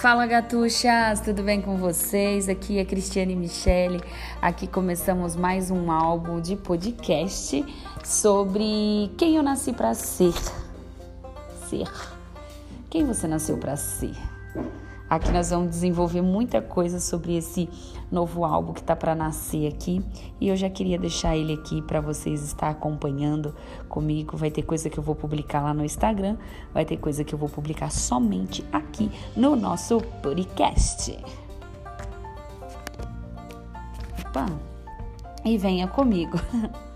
Fala gatuchas, tudo bem com vocês? Aqui é Cristiane Michele. Aqui começamos mais um álbum de podcast sobre quem eu nasci para ser. Ser. Quem você nasceu para ser? Aqui nós vamos desenvolver muita coisa sobre esse novo álbum que está para nascer aqui e eu já queria deixar ele aqui para vocês estar acompanhando comigo. Vai ter coisa que eu vou publicar lá no Instagram, vai ter coisa que eu vou publicar somente aqui no nosso podcast. Opa! E venha comigo.